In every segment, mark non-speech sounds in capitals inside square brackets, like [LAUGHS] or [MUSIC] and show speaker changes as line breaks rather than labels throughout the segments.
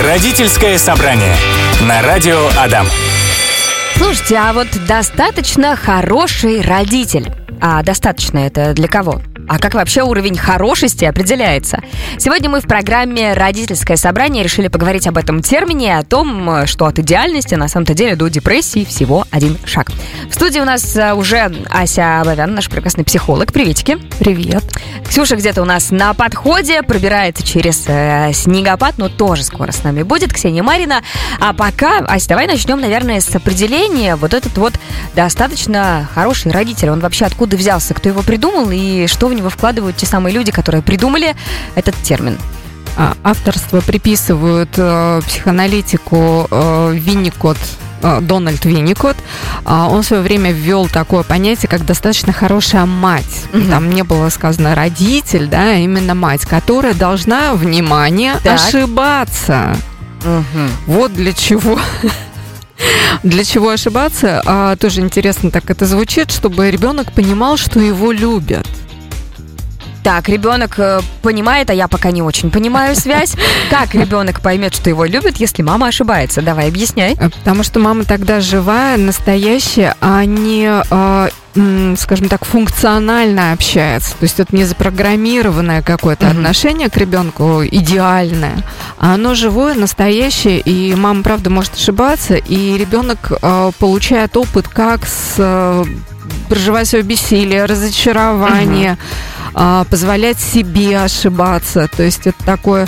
Родительское собрание на радио Адам.
Слушайте, а вот достаточно хороший родитель. А достаточно это для кого? А как вообще уровень хорошести определяется? Сегодня мы в программе «Родительское собрание» решили поговорить об этом термине, о том, что от идеальности на самом-то деле до депрессии всего один шаг. В студии у нас э, уже Ася Абавян, наш прекрасный психолог. Приветики.
Привет.
Ксюша где-то у нас на подходе, пробирается через э, снегопад, но тоже скоро с нами будет. Ксения Марина. А пока, Ася, давай начнем, наверное, с определения. Вот этот вот достаточно хороший родитель. Он вообще откуда взялся? Кто его придумал и что в него вкладывают те самые люди, которые придумали этот термин?
А, авторство приписывают э, психоаналитику э, Винникот э, Дональд Винникот, а, он в свое время ввел такое понятие, как достаточно хорошая мать.
Мгм.
Там не было сказано родитель, да, а именно мать, которая должна, внимание,
Так.
ошибаться. Вот для чего. [LAUGHS] Для чего ошибаться? А, тоже интересно так это звучит, чтобы ребенок понимал, что его любят.
Так, ребенок э, понимает, а я пока не очень понимаю связь. [LAUGHS] Как ребенок поймет, что его любят, если мама ошибается? Давай, объясняй.
Э, Потому что мама тогда живая, настоящая, а не, э, скажем так, функционально общается. То есть это не запрограммированное какое-то
Мгм.
отношение к ребенку идеальное, а оно живое, настоящее, и мама, правда, может ошибаться, и ребенок э, получает опыт, как с, э, проживать свое бессилие, разочарование, а, позволять себе ошибаться. То есть это такое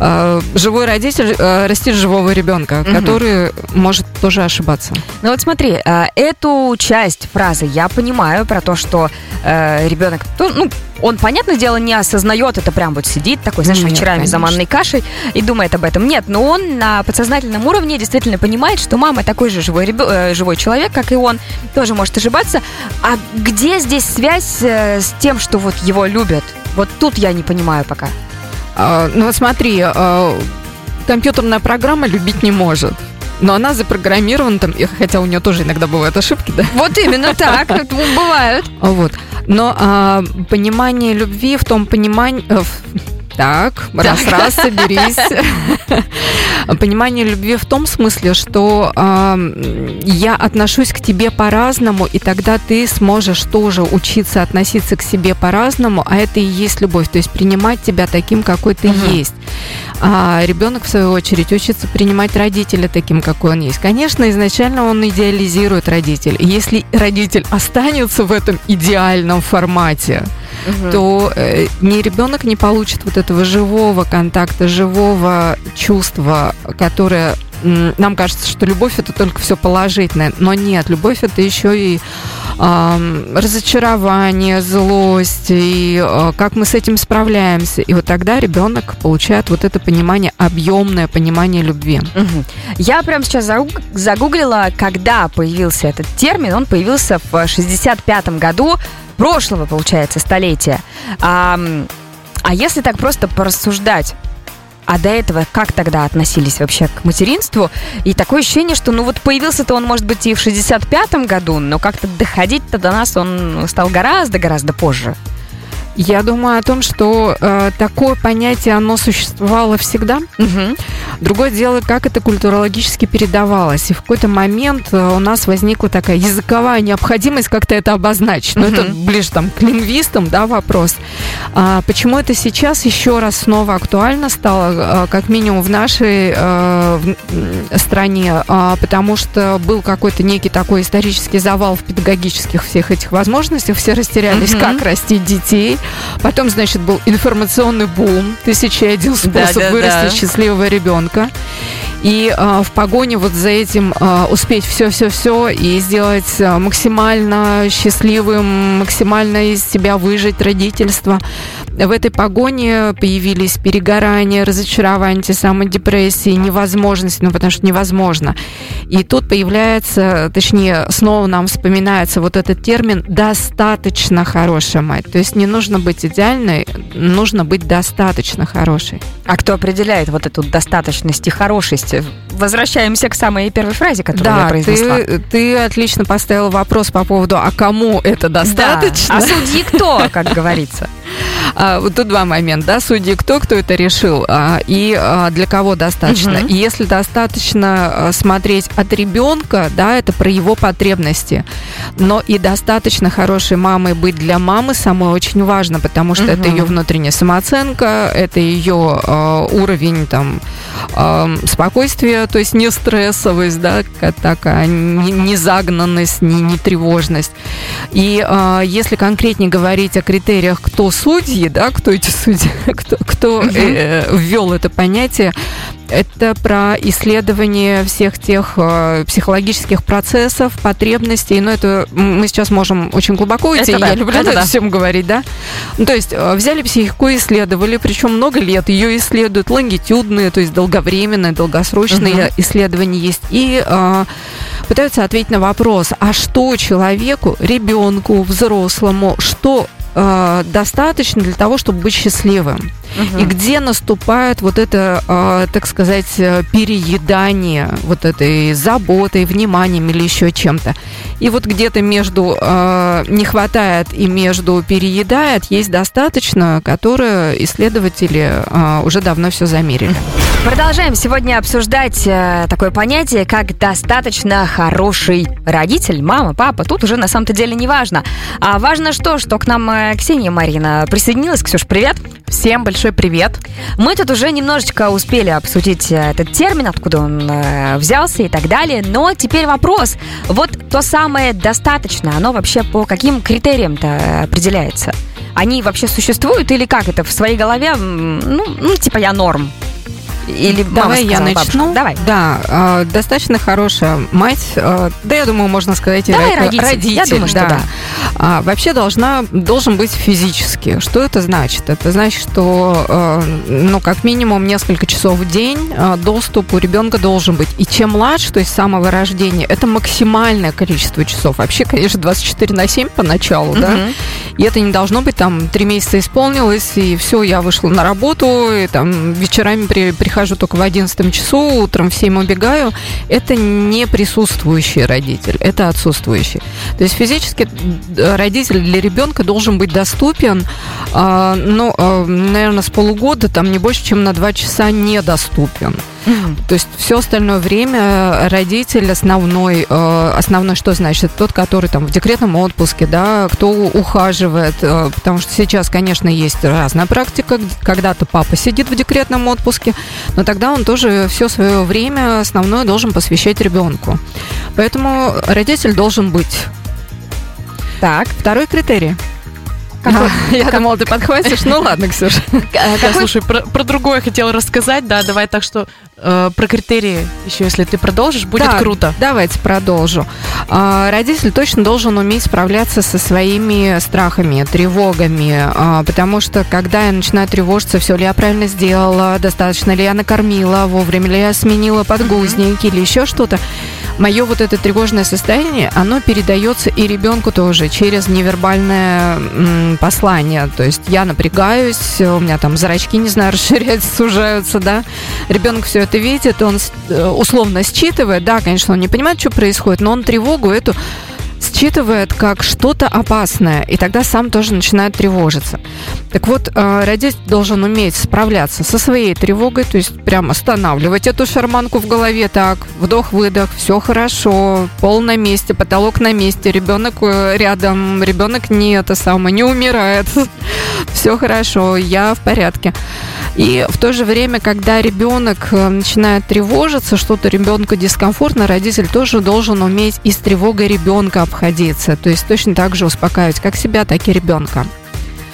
э, живой родитель э, растит живого ребенка,
Мгм.
который может тоже ошибаться.
Ну вот смотри, э, эту часть фразы я понимаю про то, что э, ребенок, ну, он, понятное дело, не осознает это, прям вот сидит такой, знаешь,
Нет,
вечерами за
конечно.
манной кашей и думает об этом. Нет, но он на подсознательном уровне действительно понимает, что мама такой же живой, ребё- живой человек, как и он, тоже может ошибаться. А где здесь связь с тем, что вот его любят? Вот тут я не понимаю пока.
А, ну вот смотри, а, компьютерная программа любить не может. Но она запрограммирована, там, хотя у нее тоже иногда бывают ошибки, да?
Вот именно так, это бывает.
Вот. Но а, понимание любви в том понимании... э, в- Так, раз-раз, соберись. [LAUGHS] Понимание любви в том смысле, что ам, я отношусь к тебе по-разному, и тогда ты сможешь тоже учиться относиться к себе по-разному, а это и есть любовь, то есть принимать тебя таким, какой ты
Мгм.
есть. А ребенок, в свою очередь, учится принимать родителя таким, какой он есть. Конечно, изначально он идеализирует родителя. Если родитель останется в этом идеальном формате, то э, ни ребенок не получит вот этого живого контакта, живого чувства, которое нам кажется, что любовь это только все положительное, но нет, любовь это еще и ам, разочарование, злость, и э, как мы с этим справляемся. И вот тогда ребенок получает вот это понимание, объемное понимание любви.
Мгм. Я прямо сейчас загуг- загуглила, когда появился этот термин. Он появился в 65-м году прошлого, получается, столетия. А, а если так просто порассуждать, а до этого как тогда относились вообще к материнству? И такое ощущение, что ну вот появился-то он, может быть, и в 65-м году, но как-то доходить-то до нас он стал гораздо-гораздо позже.
Я думаю о том, что э, такое понятие, оно существовало всегда.
Мгм.
Другое дело, как это культурологически передавалось. И в какой-то момент э, у нас возникла такая языковая необходимость как-то это обозначить. Но это
Мгм.
ближе там к лингвистам, да, вопрос. Почему это сейчас еще раз снова актуально стало, э, как минимум в нашей э, стране? А, потому что был какой-то некий такой исторический завал в педагогических всех этих возможностях. Все растерялись,
Мгм.
как растить детей. Потом, значит, был информационный бум, тысяча один способ
Да-да-да.
вырастить счастливого ребенка. И а, в погоне вот за этим а, успеть все-все-все и сделать а, максимально счастливым, максимально из себя выжить родительство. В этой погоне появились перегорания, разочарования, те самые депрессии, невозможность, ну потому что невозможно. И тут появляется, точнее, снова нам вспоминается вот этот термин «достаточно хорошая мать». То есть не нужно быть идеальной, нужно быть достаточно хорошей.
А кто определяет вот эту достаточность и хорошесть? Возвращаемся к самой первой фразе, которую я
Да,
произнесла.
ты, ты отлично поставил вопрос по поводу, а кому это достаточно?
Да. А судьи кто, как говорится?
А, вот тут два момента, да, судьи кто, кто это решил, а, и а, для кого достаточно. И если достаточно смотреть от ребенка, да, это про его потребности, но и достаточно хорошей мамой быть для мамы самой очень важно, потому что это ее внутренняя самооценка, это ее уровень там спокойствия, то есть не стрессовость, да, такая, не, не загнанность, не, не тревожность. И если конкретнее говорить о критериях, кто судьи, да, кто эти судьи, [LAUGHS] кто, кто э, ввел это понятие, это про исследование всех тех э, психологических процессов, потребностей. Но это мы сейчас можем очень глубоко идти. Это я да, люблю это да. всем говорить, да. Ну, то есть э, взяли психику, исследовали, причем много лет ее исследуют, лонгитюдные, то есть долговременные, долгосрочные угу. исследования есть. И э, пытаются ответить на вопрос, а что человеку, ребенку, взрослому, что э, достаточно для того, чтобы быть счастливым. Угу. И где наступает вот это, э, так сказать, э, переедание вот этой заботой, вниманием или еще чем-то. И вот где-то между э, не хватает и между переедает есть достаточно, которое исследователи э, уже давно все замерили.
Продолжаем сегодня обсуждать э, такое понятие, как достаточно хороший родитель, мама, папа. Тут уже на самом-то деле не важно. А важно что, что к нам э, Ксения Марина присоединилась. Ксюш, привет.
Всем большой привет.
Мы тут уже немножечко успели обсудить э, этот термин, откуда он э, взялся и так далее. Но теперь вопрос. Вот то самое достаточно, оно вообще по каким критериям-то определяется? Они вообще существуют или как это в своей голове? Ну, ну типа я норм.
Или Давай я начну. Давай. Да, э, достаточно хорошая мать. Э, да, я думаю, можно сказать,
Давай родитель. родитель. Я думаю,
да. что да. А, вообще должна, должен быть физически. Что это значит? Это значит, что, э, ну, как минимум несколько часов в день э, доступ у ребенка должен быть. И чем младше, то есть с самого рождения, это максимальное количество часов. Вообще, конечно, 24 на 7 поначалу, угу. да. И это не должно быть там три месяца исполнилось, и все, я вышла на работу, и там вечерами при, прихожу только в 11 часу, утром в 7 убегаю. Это не присутствующий родитель, это отсутствующий. То есть физически родитель для ребенка должен быть доступен, э, ну, э, наверное, с полугода, там не больше, чем на 2 часа недоступен. То есть все остальное время родитель основной, э, основной что значит? Это тот, который там в декретном отпуске, да, кто ухаживает, э, потому что сейчас, конечно, есть разная практика, когда-то папа сидит в декретном отпуске, но тогда он тоже все свое время основное должен посвящать ребенку. Поэтому родитель должен быть.
Так, второй критерий –
какой? [LAUGHS] Я как... думала, ты подхватишь. Ну ладно, [LAUGHS] Ксюша.
Какой... Слушай, про, про другое хотела рассказать, да, давай так что э, про критерии еще, если ты продолжишь, будет да, круто.
Давайте продолжу. Э, родитель точно должен уметь справляться со своими страхами, тревогами, э, потому что когда я начинаю тревожиться, все ли я правильно сделала, достаточно ли я накормила, вовремя ли я сменила подгузники или еще что-то, мое вот это тревожное состояние, оно передается и ребенку тоже через невербальное м, послание. То есть я напрягаюсь, у меня там зрачки, не знаю, [LAUGHS] расширяются, сужаются, да. Ребенок все это видит, он э, условно считывает, да, конечно, он не понимает, что происходит, но он тревогу эту считывает как что-то опасное, и тогда сам тоже начинает тревожиться. Так вот, э, родитель должен уметь справляться со своей тревогой, то есть прям останавливать эту шарманку в голове, так, вдох-выдох, все хорошо, пол на месте, потолок на месте, ребенок э, рядом, ребенок не это самое, не умирает, [LAUGHS] все хорошо, я в порядке. И в то же время, когда ребенок э, начинает тревожиться, что-то ребенку дискомфортно, родитель тоже должен уметь и с тревогой ребенка обходиться. То есть точно так же успокаивать как себя, так и ребенка.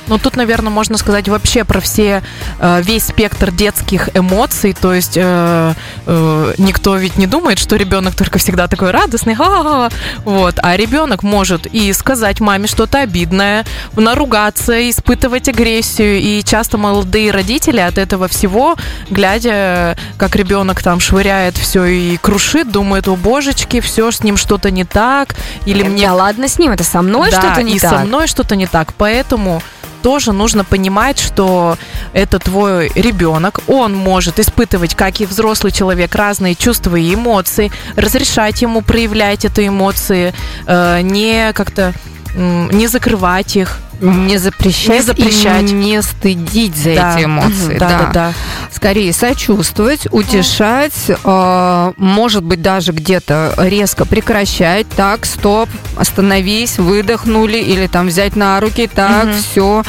Ну, тут, наверное, можно сказать вообще про все, э, весь спектр детских эмоций. То есть э, э, никто ведь не думает, что ребенок только всегда такой радостный, ха-ха-ха. Вот. А ребенок может и сказать маме что-то обидное, наругаться, испытывать агрессию. И часто молодые родители от этого всего, глядя, как ребенок там швыряет все и крушит, думают, о божечки, все с ним что-то не так. Или
да
мне...
ладно с ним, это со мной
да,
что-то не
и
так.
со мной что-то не так. Поэтому тоже нужно понимать, что это твой ребенок, он может испытывать, как и взрослый человек, разные чувства и эмоции, разрешать ему проявлять эти эмоции, э, не как-то не закрывать их,
Не запрещать,
Не запрещать.
и не стыдить за
Да.
эти эмоции.
Мгм, да, да, да.
Скорее сочувствовать, утешать, э, может быть, даже где-то резко прекращать. Так, стоп, остановись, выдохнули, или там взять на руки, так,
Мгм.
все.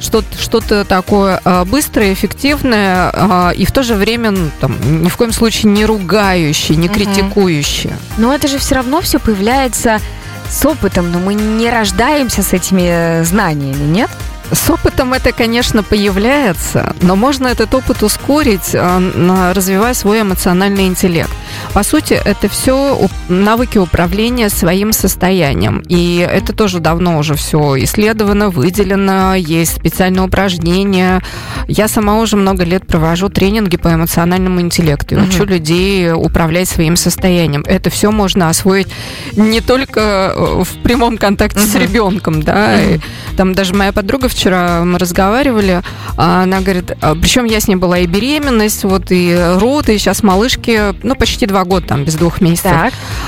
Что-то, что-то такое э, быстрое, эффективное, э, и в то же время ну, там, ни в коем случае не ругающее, не
Мгм.
критикующее.
Но это же все равно все появляется с опытом, но мы не рождаемся с этими э, знаниями, нет?
С опытом это, конечно, появляется, но можно этот опыт ускорить, э, развивая свой эмоциональный интеллект. По сути, это все навыки управления своим состоянием. И это тоже давно уже все исследовано, выделено, есть специальные упражнения. Я сама уже много лет провожу тренинги по эмоциональному интеллекту и учу людей управлять своим состоянием. Это все можно освоить не только э, в прямом контакте с
Мгм.
ребенком, да, и там даже моя подруга вчера мы разговаривали, а она говорит, причем я с ней была и беременность, вот и род, и сейчас малышке, ну почти два года там без двух месяцев.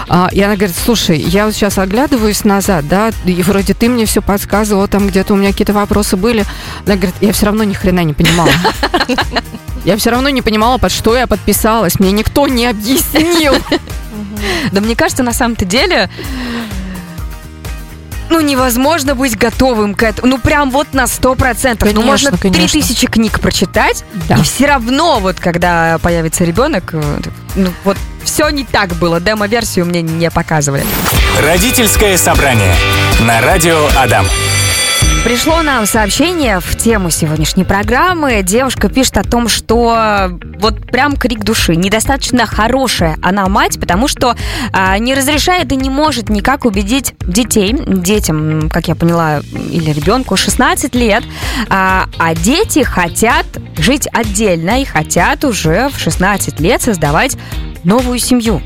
А, и она говорит, слушай, я вот сейчас оглядываюсь назад, да, и вроде ты мне все подсказывала, там где-то у меня какие-то вопросы были. Она говорит, я все равно ни хрена не понимала. [LAUGHS] Я все равно не понимала, под что я подписалась. Мне никто не объяснил. [LAUGHS]
Да мне кажется, на самом-то деле, ну, невозможно быть готовым к этому. Ну, прям вот на сто процентов. Ну,
Конечно,
можно три
конечно.
тысячи книг прочитать,
Да.
и все равно, вот когда появится ребенок, э, ну, вот все не так было. Демо-версию мне не показывали.
Родительское собрание на радио Адам.
Пришло нам сообщение в тему сегодняшней программы. Девушка пишет о том, что вот прям крик души. Недостаточно хорошая она мать, потому что а, не разрешает и не может никак убедить детей, детям, как я поняла, или ребенку 16 лет, а, а дети хотят жить отдельно и хотят уже в 16 лет создавать новую семью.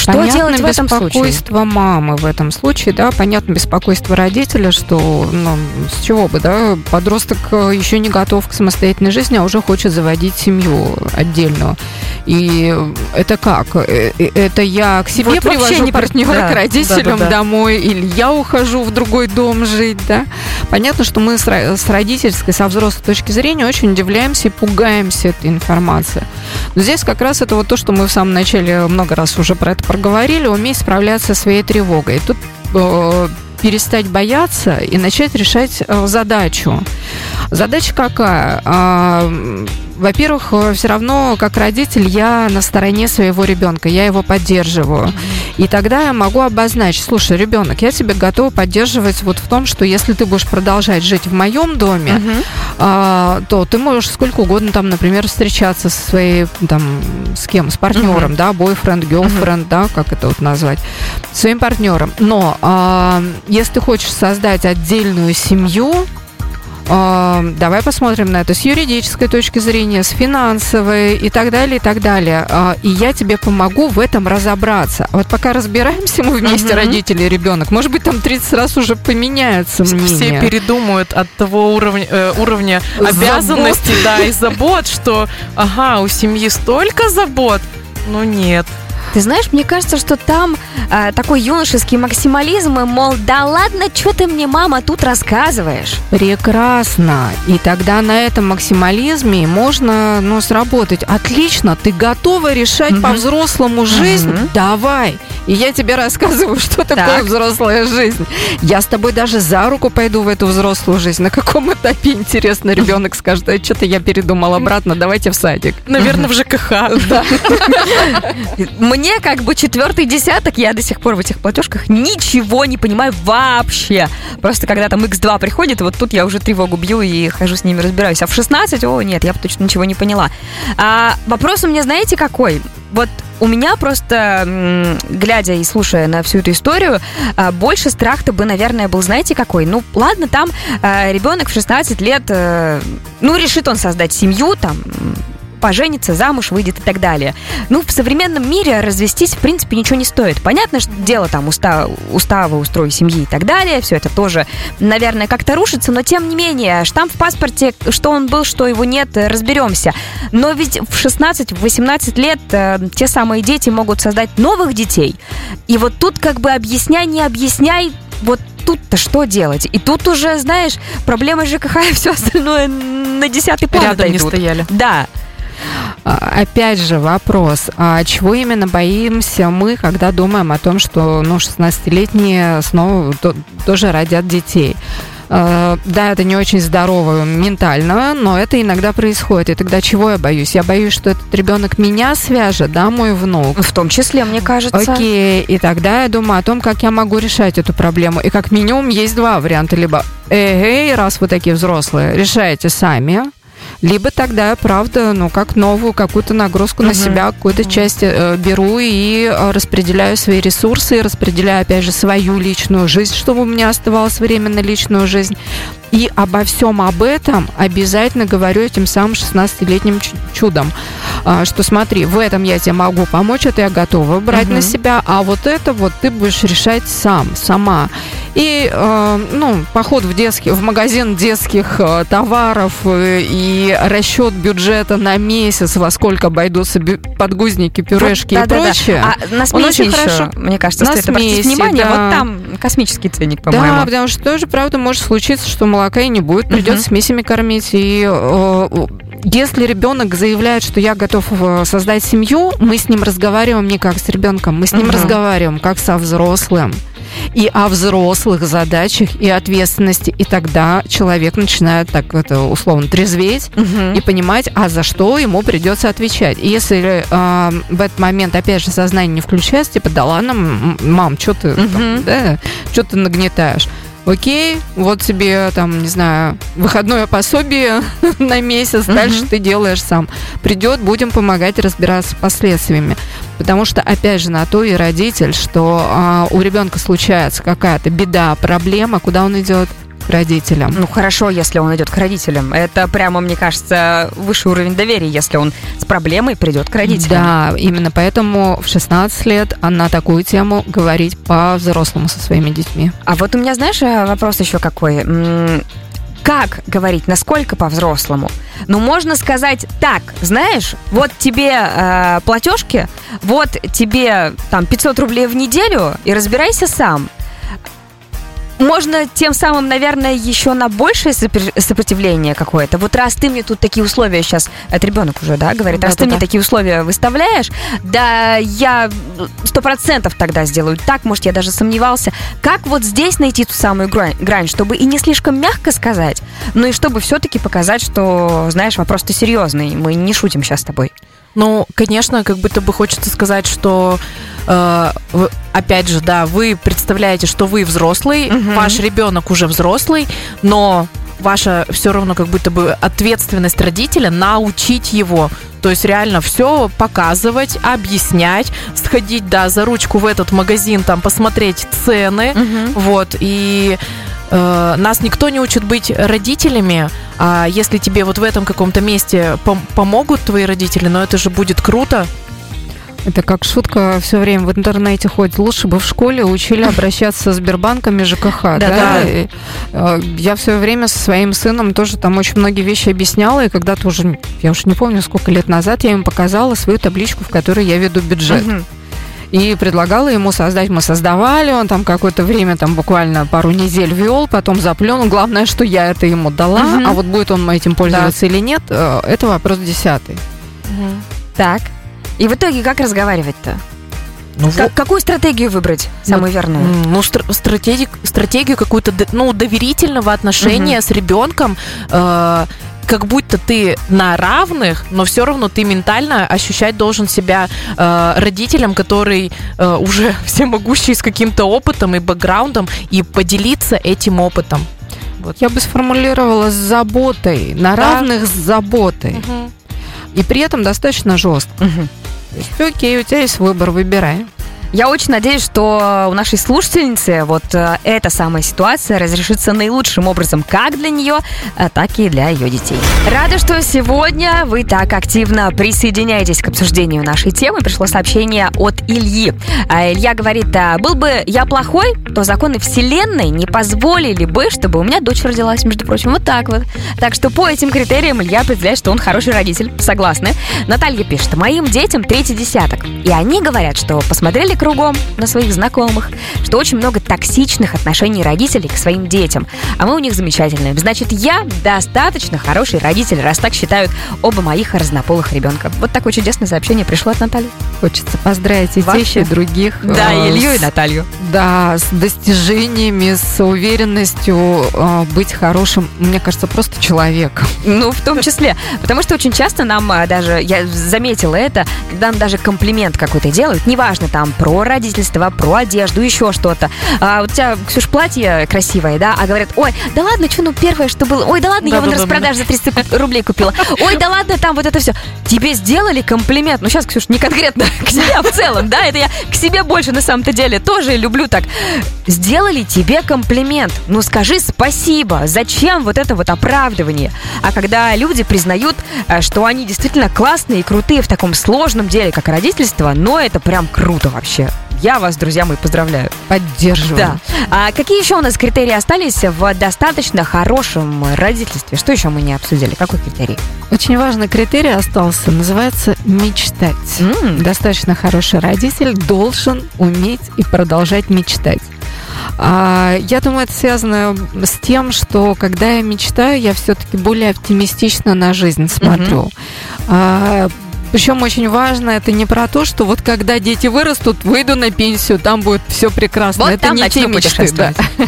Что
Понятно
делать в этом случае?
беспокойство мамы в этом случае, да, понятно беспокойство родителя, что, ну, с чего бы, да, подросток э, еще не готов к самостоятельной жизни, а уже хочет заводить семью отдельную. И это как? Э, э, Это я к себе
Вот
привожу
не
партнера
да,
к родителям
да-да-да.
домой, или я ухожу в другой дом жить, да? Понятно, что мы с родительской, со взрослой точки зрения очень удивляемся и пугаемся этой информации. Но здесь как раз это вот то, что мы в самом начале много раз уже про это проговорили, уметь справляться своей тревогой. Тут э, перестать бояться и начать решать э, задачу. Задача какая? А, во-первых, все равно, как родитель, я на стороне своего ребенка, я его поддерживаю. И тогда я могу обозначить, слушай, ребенок, я тебя готова поддерживать вот в том, что если ты будешь продолжать жить в моем доме,
Мгм.
а, то ты можешь сколько угодно там, например, встречаться со своей, там, с кем, с партнером, да, бойфренд, girlfriend, да, как это вот назвать, своим партнером. Но а, если ты хочешь создать отдельную семью, давай посмотрим на это с юридической точки зрения, с финансовой и так далее, и так далее. А, И я тебе помогу в этом разобраться. Вот пока разбираемся мы вместе,
Мгм.
родители и ребенок, может быть, там 30 раз уже поменяется мнение.
Все передумают от того уровня, э, уровня обязанностей, да, и забот, что, ага, у семьи столько забот. Ну нет.
Ты знаешь, мне кажется, что там а, такой юношеский максимализм, и, мол, да ладно, что ты мне, мама, тут рассказываешь?
Прекрасно. И тогда на этом максимализме можно ну, сработать. Отлично, ты готова решать
Мгм.
по-взрослому жизнь?
Мгм.
Давай. И я тебе рассказываю, [LAUGHS] что такое
Так.
взрослая жизнь. Я с тобой даже за руку пойду в эту взрослую жизнь. На каком этапе, [LAUGHS] интересно, ребенок скажет, а что-то я передумал обратно, давайте в садик.
Наверное, в ЖКХ. Да. [LAUGHS]
Мне как бы четвертый десяток, я до сих пор в этих платежках ничего не понимаю вообще. Просто когда там X2 приходит, вот тут я уже тревогу бью и хожу с ними разбираюсь. А в 16, о, нет, я точно ничего не поняла. А, вопрос у меня, знаете, какой? Вот у меня просто, глядя и слушая на всю эту историю, а, больше страх-то бы, наверное, был, знаете, какой? Ну, ладно, там а, ребенок в 16 лет, э, ну, решит он создать семью, там, поженится, замуж выйдет и так далее. Ну, в современном мире развестись, в принципе, ничего не стоит. Понятно, что дело там уста, устава, устрой семьи и так далее, все это тоже, наверное, как-то рушится, но тем не менее, штамп в паспорте, что он был, что его нет, разберемся. Но ведь в 16-18 лет э, те самые дети могут создать новых детей. И вот тут как бы объясняй, не объясняй, вот тут-то что делать? И тут уже, знаешь, проблемы ЖКХ и все остальное на десятый план
Рядом не стояли.
Да.
А, Опять же вопрос, а чего именно боимся мы, когда думаем о том, что ну, 16-летние снова то- тоже родят детей? Э, Да, это не очень здорово ментально, но это иногда происходит. И тогда чего я боюсь? Я боюсь, что этот ребенок меня свяжет, да, мой внук.
В том числе, мне кажется.
Окей, и тогда я думаю о том, как я могу решать эту проблему. И как минимум есть два варианта. Либо, эй, раз вы такие взрослые, решайте сами. Либо тогда я, правда, ну, как новую какую-то нагрузку на себя, какую-то часть э, беру и э, распределяю свои ресурсы, распределяю, опять же, свою личную жизнь, чтобы у меня оставалось время на личную жизнь. И обо всем об этом обязательно говорю этим самым 16-летним чу- чудом. А, что смотри, в этом я тебе могу помочь, это я готова брать
Мгм.
на себя, а вот это вот ты будешь решать сам, сама. И, э, ну, поход в детский, в магазин детских э, товаров э, и расчет бюджета на месяц, во сколько обойдутся подгузники, пюрешки
Вот,
и
да-да-да.
прочее.
А на смеси
очень
еще,
хорошо-
мне кажется,
на
стоит обратить
смеси,
внимание.
да.
Вот там космический ценник,
Да,
по-моему.
потому что тоже, правда, может случиться, что молока и не будет, придется
Мгм.
смесями кормить. И э, если ребенок заявляет, что я готов э, создать семью, мы с ним разговариваем не как с ребенком, мы с ним
Мгм.
разговариваем как со взрослым. И о взрослых задачах и ответственности. И тогда человек начинает так это условно трезветь
Мгм.
и понимать, а за что ему придется отвечать. И если э, в этот момент, опять же, сознание не включается, типа, да ладно, мам, что ты, там,
Мгм.
да, что ты нагнетаешь? Окей, вот тебе там, не знаю, выходное пособие [LAUGHS] на месяц, дальше ты делаешь сам. Придет, будем помогать разбираться с последствиями. Потому что, опять же, на то и родитель, что а, у ребенка случается какая-то беда, проблема, куда он идет? К родителям.
Ну хорошо, если он идет к родителям. Это прямо, мне кажется, высший уровень доверия, если он с проблемой придет к родителям.
Да, именно поэтому в 16 лет а на такую тему говорить по-взрослому со своими детьми.
А вот у меня, знаешь, э, вопрос еще какой. Как говорить, насколько по-взрослому? Ну, можно сказать так, знаешь, вот тебе э, платежки, вот тебе там 500 рублей в неделю, и разбирайся сам. Можно тем самым, наверное, еще на большее сопр- сопротивление какое-то. Вот раз ты мне тут такие условия сейчас, это ребенок уже, да, говорит, раз ты
Да-да-да.
мне такие условия выставляешь, да, я сто процентов тогда сделаю так, может, я даже сомневался. Как вот здесь найти ту самую грань, грань, чтобы и не слишком мягко сказать, но и чтобы все-таки показать, что, знаешь, вопрос-то серьезный, мы не шутим сейчас с тобой.
Ну, конечно, как будто бы хочется сказать, что э, опять же, да, вы представляете, что вы взрослый,
Мгм.
ваш ребенок уже взрослый, но ваша все равно как будто бы ответственность родителя научить его. То есть реально все показывать, объяснять, сходить, да, за ручку в этот магазин, там посмотреть цены, вот, и э, нас никто не учит быть родителями, а если тебе вот в этом каком-то месте пом- помогут твои родители, но это же будет круто.
Это как шутка все время в интернете ходит. Лучше бы в школе учили обращаться со Сбербанками ЖКХ. Да,
Да-да.
И, э, Я в свое время со своим сыном тоже там очень многие вещи объясняла, и когда-то уже, я уж не помню, сколько лет назад, я ему показала свою табличку, в которой я веду бюджет.
Мгм.
И предлагала ему создать. Мы создавали, он там какое-то время, там буквально пару недель вел, потом заплюнул. Главное, что я это ему дала,
Мгм.
а вот будет он этим пользоваться или нет, э, это вопрос десятый.
Так. И в итоге как разговаривать-то?
Ну,
Как- какую стратегию выбрать, самую верную?
М, Ну, стр- стратеги- стратегию какую-то, ну, доверительного отношения с ребенком, э, как будто ты на равных, но все равно ты ментально ощущать должен себя э, родителем, который э, уже [LAUGHS] всемогущий с каким-то опытом и бэкграундом, и поделиться этим опытом.
Я бы сформулировала с заботой, на
Да.
равных с заботой. И при этом достаточно жестко.
Мгм.
То есть, окей, у тебя есть выбор, выбирай.
Я очень надеюсь, что у нашей слушательницы вот э, эта самая ситуация разрешится наилучшим образом как для нее, а так и для ее детей. Рада, что сегодня вы так активно присоединяетесь к обсуждению нашей темы. Пришло сообщение от Ильи. А Илья говорит, «А, был бы я плохой, то законы вселенной не позволили бы, чтобы у меня дочь родилась, между прочим, вот так вот. Так что по этим критериям Илья определяет, что он хороший родитель. Согласны. Наталья пишет, моим детям третий десяток. И они говорят, что посмотрели кругом, на своих знакомых, что очень много токсичных отношений родителей к своим детям. А мы у них замечательные. Значит, я достаточно хороший родитель, раз так считают оба моих разнополых ребенка. Вот такое чудесное сообщение пришло от Натальи.
Хочется поздравить и тех, и других.
Да,
э,
и Илью, и Наталью.
Да, с достижениями, с уверенностью э, быть хорошим, мне кажется, просто человеком.
Ну, в том числе. Потому что очень часто нам а, даже, я заметила это, когда нам даже комплимент какой-то делают, неважно там про родительство, про одежду, еще что-то. А, вот у тебя, Ксюш, платье красивое, да, а говорят, ой, да ладно, что, ну первое, что было, ой, да ладно, я его на
Да-да-да,
распродаже за 300 ку- рублей купила, ой, да ладно, там вот это все. Тебе сделали комплимент, ну сейчас, Ксюш, не конкретно [LAUGHS] к себе, а в целом, да, это я к себе больше на самом-то деле тоже люблю так. Сделали тебе комплимент, ну скажи спасибо, зачем вот это вот оправдывание? А когда люди признают, э, что они действительно классные и крутые в таком сложном деле, как родительство, но это прям круто вообще. Я вас, друзья мои, поздравляю.
Поддерживаю.
Да. А какие еще у нас критерии остались в достаточно хорошем родительстве? Что еще мы не обсудили? Какой критерий?
Очень важный критерий остался, называется мечтать.
М,
Достаточно хороший родитель должен уметь и продолжать мечтать. А, я думаю, это связано с тем, что когда я мечтаю, я все-таки более оптимистично на жизнь смотрю. А, причем очень важно, это не про то, что вот когда дети вырастут, выйду на пенсию, там будет все прекрасно.
Вот
это
там
не те мечты. да. [LAUGHS]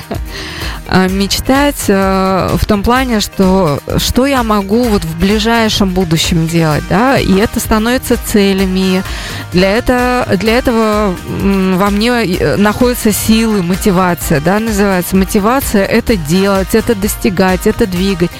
А, Мечтать э, в том плане, что что я могу вот в ближайшем будущем делать, да, и это становится целями. Для, это, для этого во мне э, находятся силы, мотивация, да, называется. Мотивация – это делать, это достигать, это двигать.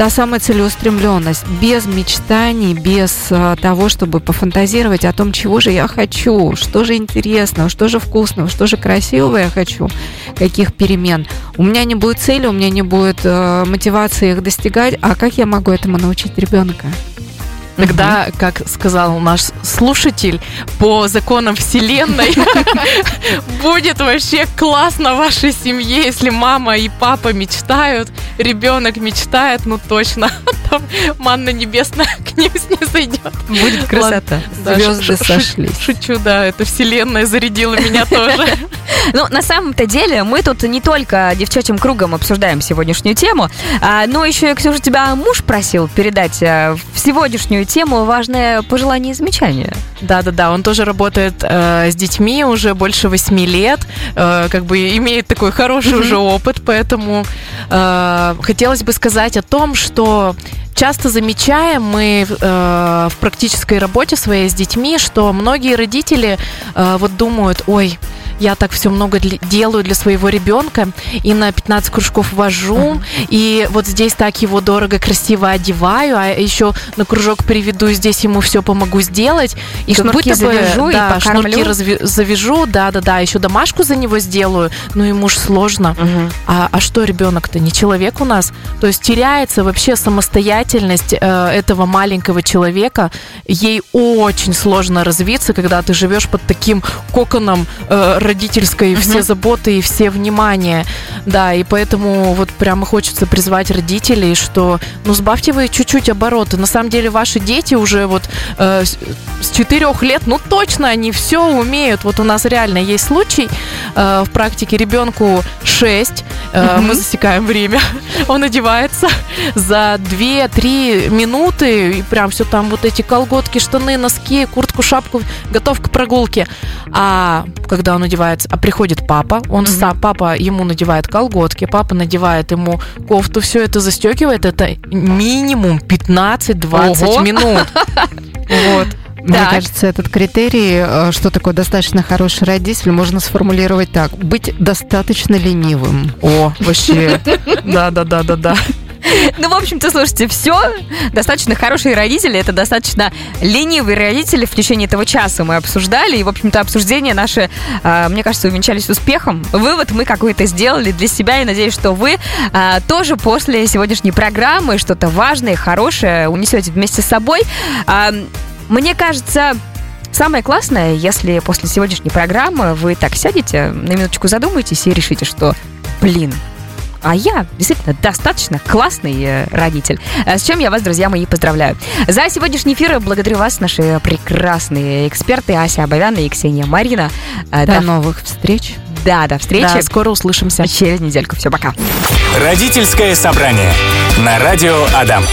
Та самая целеустремленность, без мечтаний, без э, того, чтобы пофантазировать о том, чего же я хочу, что же интересного, что же вкусного, что же красивого я хочу, каких перемен. У меня не будет цели, у меня не будет э, мотивации их достигать, а как я могу этому научить ребенка?
Тогда, как сказал наш слушатель, по законам Вселенной [LAUGHS] будет вообще классно вашей семье, если мама и папа мечтают, ребенок мечтает, ну точно, [LAUGHS] там манна небесная [LAUGHS] к ним снизойдет.
Будет красота.
Да,
Звезды сошлись.
Шучу, да, это Вселенная зарядила меня тоже.
Ну, на самом-то деле, мы тут не только девчачьим кругом обсуждаем сегодняшнюю тему, а, но еще, Ксюша, тебя муж просил передать а, в сегодняшнюю тему важное пожелание и замечание.
Да-да-да, он тоже работает э, с детьми уже больше восьми лет, э, как бы имеет такой хороший уже опыт, поэтому э, хотелось бы сказать о том, что часто замечаем мы э, в практической работе своей с детьми, что многие родители э, вот думают, ой, я так все много делаю для своего ребенка и на 15 кружков вожу, и вот здесь так его дорого, красиво одеваю, а еще на кружок приведу, и здесь ему все помогу сделать. И
Как
шнурки
будто бы,
завяжу, и шнурки
покормлю.
разве- завяжу, да-да-да, еще домашку за него сделаю, ну ему ж сложно. А, а что ребенок-то не человек у нас? То есть теряется вообще самостоятельность э, этого маленького человека. Ей очень сложно развиться, когда ты живешь под таким коконом э, родительской все заботы и все внимания. Да, и поэтому вот прямо хочется призвать родителей, что ну сбавьте вы чуть-чуть обороты. На самом деле ваши дети уже вот э, с- четырех лет, ну точно они все умеют. Вот у нас реально есть случай э, в практике ребенку 6, э, мы засекаем время, [LAUGHS] он одевается за 2-3 минуты, и прям все там вот эти колготки, штаны, носки, куртку, шапку, готов к прогулке. А когда он одевается, а приходит папа, он сам, папа ему надевает колготки, папа надевает ему кофту, все это застегивает, это минимум 15-20
Ого.
минут. Вот.
Мне
Так.
кажется, этот критерий, э, что такое достаточно хороший родитель, можно сформулировать так. Быть достаточно ленивым.
О, вообще. [LAUGHS] Да, да, да, да, да.
Ну, в общем-то, слушайте, все. Достаточно хорошие родители, это достаточно ленивые родители. В течение этого часа мы обсуждали, и, в общем-то, обсуждения наши, а, мне кажется, увенчались успехом. Вывод мы какой-то сделали для себя, и надеюсь, что вы а, тоже после сегодняшней программы что-то важное, хорошее унесете вместе с собой. А, Мне кажется, Самое классное, если после сегодняшней программы вы так сядете, на минуточку задумаетесь и решите, что, блин, а я действительно достаточно классный э, родитель. Э, С чем я вас, друзья мои, поздравляю. За сегодняшний эфир благодарю вас, наши прекрасные эксперты Ася Абовяна и Ксения Марина. Э,
До
До,
новых встреч.
да, до встречи.
Да, скоро услышимся.
Через недельку. Все, пока.
Родительское собрание на радио Адам.